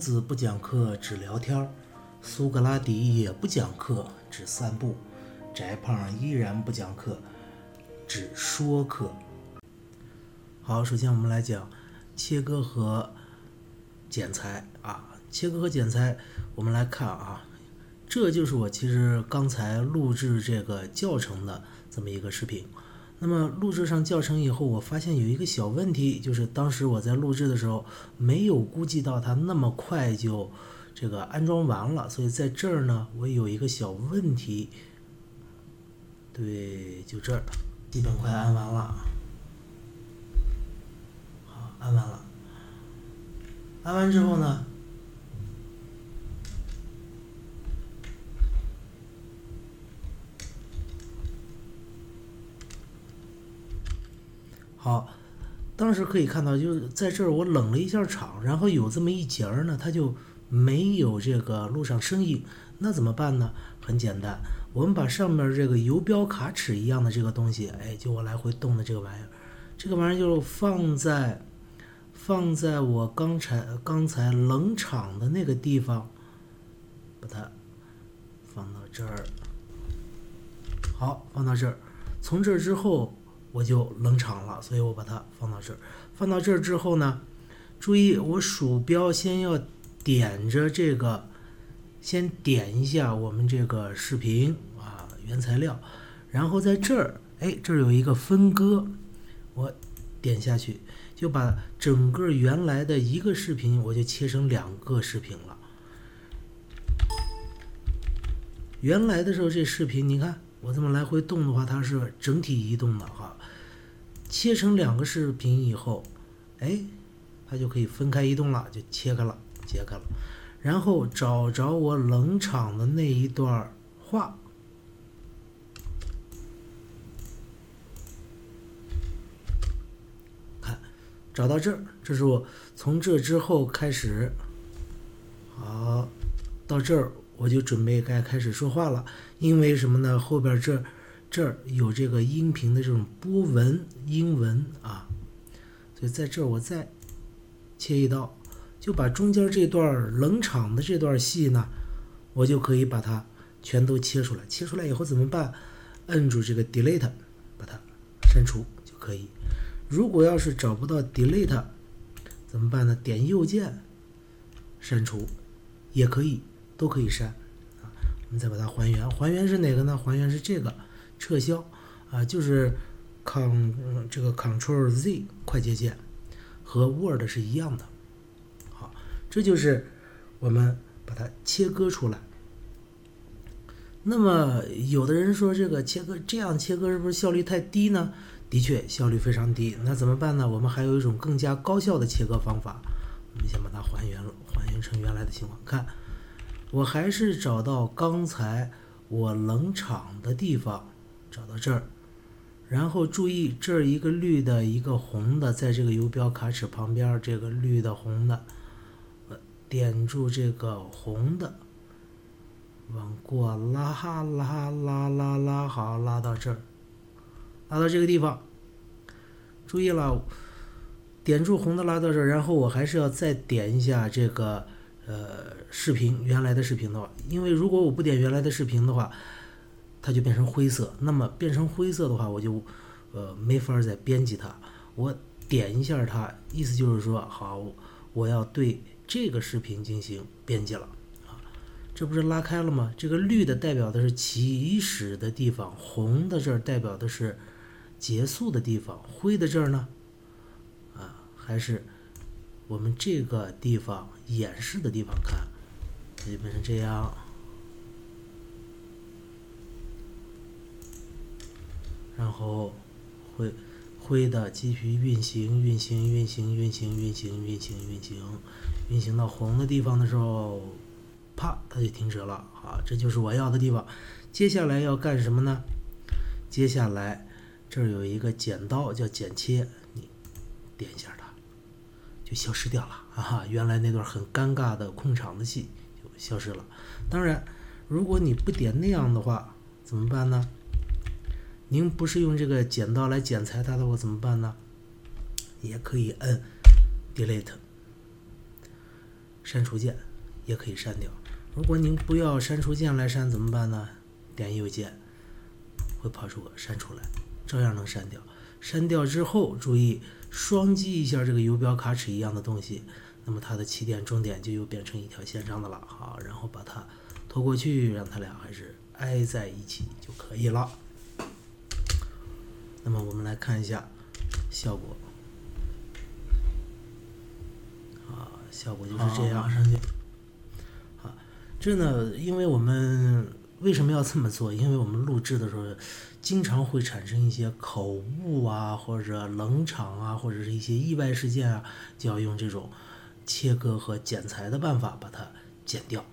子不讲课只聊天，苏格拉底也不讲课只散步，翟胖依然不讲课只说课。好，首先我们来讲切割和剪裁啊，切割和剪裁，我们来看啊，这就是我其实刚才录制这个教程的这么一个视频。那么录制上教程以后，我发现有一个小问题，就是当时我在录制的时候没有估计到它那么快就这个安装完了，所以在这儿呢，我有一个小问题。对，就这儿，基本快安完了。好，安完了。安完之后呢？好，当时可以看到，就是在这儿我冷了一下场，然后有这么一节儿呢，它就没有这个路上声音，那怎么办呢？很简单，我们把上面这个游标卡尺一样的这个东西，哎，就我来回动的这个玩意儿，这个玩意儿就放在放在我刚才刚才冷场的那个地方，把它放到这儿，好，放到这儿，从这儿之后。我就冷场了，所以我把它放到这儿。放到这儿之后呢，注意我鼠标先要点着这个，先点一下我们这个视频啊原材料，然后在这儿，哎，这儿有一个分割，我点下去就把整个原来的一个视频我就切成两个视频了。原来的时候这视频你看我这么来回动的话，它是整体移动的哈。切成两个视频以后，哎，它就可以分开移动了，就切开了，切开了。然后找着我冷场的那一段话，看，找到这儿，这是我从这之后开始，好，到这儿我就准备该开始说话了。因为什么呢？后边这。这儿有这个音频的这种波纹英文啊，所以在这儿我再切一刀，就把中间这段冷场的这段戏呢，我就可以把它全都切出来。切出来以后怎么办？摁住这个 delete，把它删除就可以。如果要是找不到 delete，怎么办呢？点右键删除也可以，都可以删啊。我们再把它还原，还原是哪个呢？还原是这个。撤销啊，就是 Ctrl 这个 Ctrl Z 快捷键和 Word 是一样的。好，这就是我们把它切割出来。那么有的人说这个切割这样切割是不是效率太低呢？的确效率非常低。那怎么办呢？我们还有一种更加高效的切割方法。我们先把它还原了，还原成原来的情况。看，我还是找到刚才我冷场的地方。找到这儿，然后注意这儿一个绿的，一个红的，在这个游标卡尺旁边，这个绿的红的，呃点住这个红的，往过拉拉拉拉拉，好，拉到这儿，拉到这个地方。注意了，点住红的拉到这儿，然后我还是要再点一下这个呃视频原来的视频的话，因为如果我不点原来的视频的话。它就变成灰色，那么变成灰色的话，我就，呃，没法再编辑它。我点一下它，意思就是说，好，我要对这个视频进行编辑了，啊，这不是拉开了吗？这个绿的代表的是起始的地方，红的这儿代表的是结束的地方，灰的这儿呢，啊，还是我们这个地方演示的地方看，它就变成这样。然后，灰灰的继续运行，运行，运行，运行，运行，运行，运行，运行到红的地方的时候，啪，它就停止了。好，这就是我要的地方。接下来要干什么呢？接下来这儿有一个剪刀叫剪切，你点一下，就消失掉了。啊，原来那段很尴尬的控场的戏就消失了。当然，如果你不点那样的话，怎么办呢？您不是用这个剪刀来剪裁它的话怎么办呢？也可以摁 Delete，删除键也可以删掉。如果您不要删除键来删怎么办呢？点右键会跑出个删除来，照样能删掉。删掉之后，注意双击一下这个游标卡尺一样的东西，那么它的起点终点就又变成一条线上的了。好，然后把它拖过去，让它俩还是挨在一起就可以了。那么我们来看一下效果，啊，效果就是这样。上去。啊，这呢，因为我们为什么要这么做？因为我们录制的时候，经常会产生一些口误啊，或者冷场啊，或者是一些意外事件啊，就要用这种切割和剪裁的办法把它剪掉。